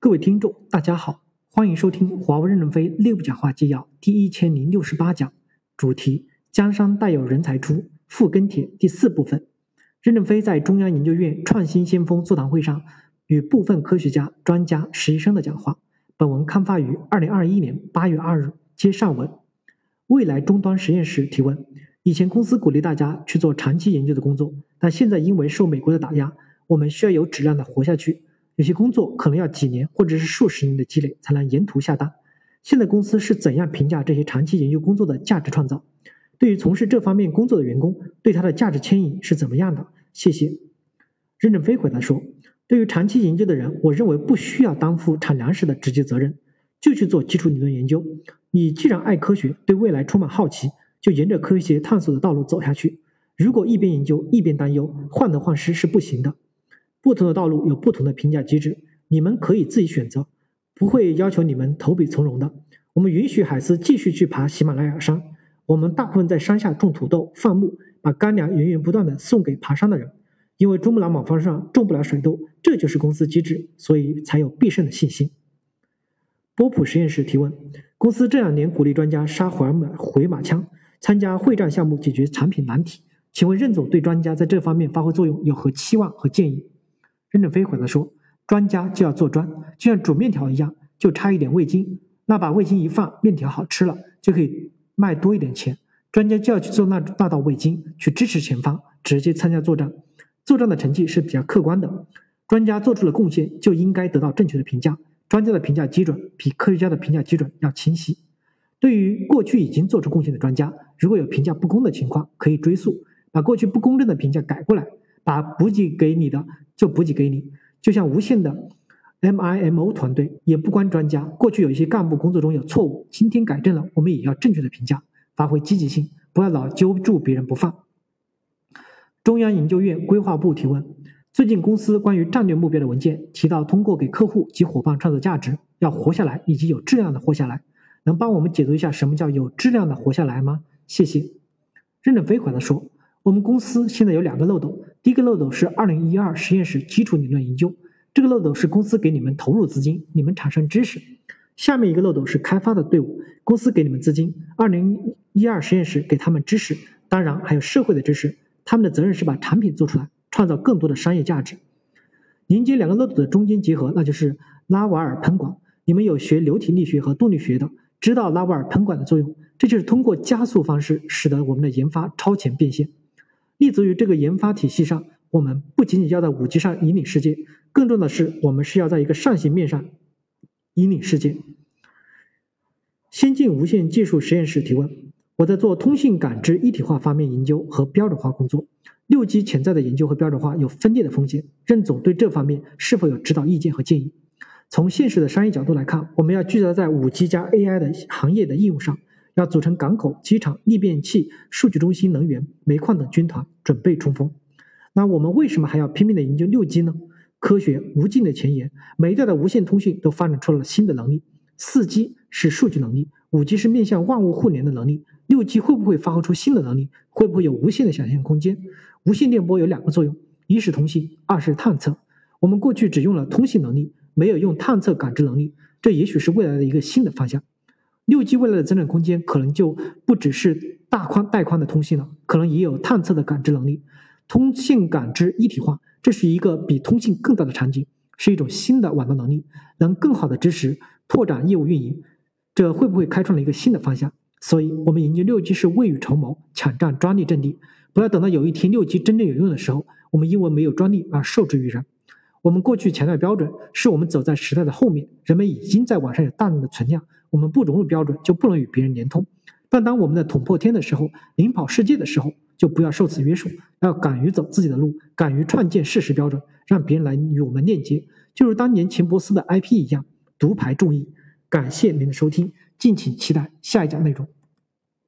各位听众，大家好，欢迎收听华为任正非内部讲话纪要第一千零六十八讲，主题：江山代有人才出，复跟帖第四部分。任正非在中央研究院创新先锋座谈会上与部分科学家、专家、实习生的讲话。本文刊发于二零二一年八月二日。接上文，未来终端实验室提问：以前公司鼓励大家去做长期研究的工作，但现在因为受美国的打压，我们需要有质量的活下去。有些工作可能要几年或者是数十年的积累才能沿途下单。现在公司是怎样评价这些长期研究工作的价值创造？对于从事这方面工作的员工，对他的价值牵引是怎么样的？谢谢。任正非回答说：“对于长期研究的人，我认为不需要担负产粮食的直接责任，就去做基础理论研究。你既然爱科学，对未来充满好奇，就沿着科学探索的道路走下去。如果一边研究一边担忧，患得患失是不行的。”不同的道路有不同的评价机制，你们可以自己选择，不会要求你们投笔从戎的。我们允许海思继续去爬喜马拉雅山，我们大部分在山下种土豆、放牧，把干粮源源不断的送给爬山的人。因为珠穆朗玛峰上种不了水稻，这就是公司机制，所以才有必胜的信心。波普实验室提问：公司这两年鼓励专家杀回马回马枪，参加会战项目解决产品难题，请问任总对专家在这方面发挥作用有何期望和建议？任正非回答说：“专家就要做专，就像煮面条一样，就差一点味精。那把味精一放，面条好吃了，就可以卖多一点钱。专家就要去做那那道味精，去支持前方，直接参加作战。作战的成绩是比较客观的。专家做出了贡献，就应该得到正确的评价。专家的评价基准比科学家的评价基准要清晰。对于过去已经做出贡献的专家，如果有评价不公的情况，可以追溯，把过去不公正的评价改过来。”把补给给你的就补给给你，就像无线的 MIMO 团队也不关专家。过去有一些干部工作中有错误，今天改正了，我们也要正确的评价，发挥积极性，不要老揪住别人不放。中央研究院规划部提问：最近公司关于战略目标的文件提到，通过给客户及伙伴创造价值，要活下来以及有质量的活下来，能帮我们解读一下什么叫有质量的活下来吗？谢谢。任正非回答说。我们公司现在有两个漏洞，一个漏斗是二零一二实验室基础理论研究，这个漏斗是公司给你们投入资金，你们产生知识；下面一个漏斗是开发的队伍，公司给你们资金，二零一二实验室给他们知识，当然还有社会的知识，他们的责任是把产品做出来，创造更多的商业价值。连接两个漏斗的中间结合，那就是拉瓦尔喷管。你们有学流体力学和动力学的，知道拉瓦尔喷管的作用，这就是通过加速方式，使得我们的研发超前变现。立足于这个研发体系上，我们不仅仅要在五 G 上引领世界，更重要的是，我们是要在一个上行面上引领世界。先进无线技术实验室提问：我在做通信感知一体化方面研究和标准化工作，六 G 潜在的研究和标准化有分裂的风险，任总对这方面是否有指导意见和建议？从现实的商业角度来看，我们要聚焦在五 G 加 AI 的行业的应用上。要组成港口、机场、逆变器、数据中心、能源、煤矿等军团，准备冲锋。那我们为什么还要拼命的研究六 G 呢？科学无尽的前沿，每一代的无线通讯都发展出了新的能力。四 G 是数据能力，五 G 是面向万物互联的能力，六 G 会不会发挥出新的能力？会不会有无限的想象空间？无线电波有两个作用：一是通信，二是探测。我们过去只用了通信能力，没有用探测感知能力，这也许是未来的一个新的方向。六 G 未来的增长空间可能就不只是大宽带宽的通信了，可能也有探测的感知能力，通信感知一体化，这是一个比通信更大的场景，是一种新的网络能力，能更好的支持拓展业务运营，这会不会开创了一个新的方向？所以，我们研究六 G 是未雨绸缪，抢占专利阵地，不要等到有一天六 G 真正有用的时候，我们因为没有专利而受制于人。我们过去强调标准，是我们走在时代的后面，人们已经在网上有大量的存量，我们不融入标准就不能与别人连通。但当我们在捅破天的时候，领跑世界的时候，就不要受此约束，要敢于走自己的路，敢于创建事实标准，让别人来与我们链接，就如当年钱伯斯的 IP 一样，独排众议。感谢您的收听，敬请期待下一讲内容。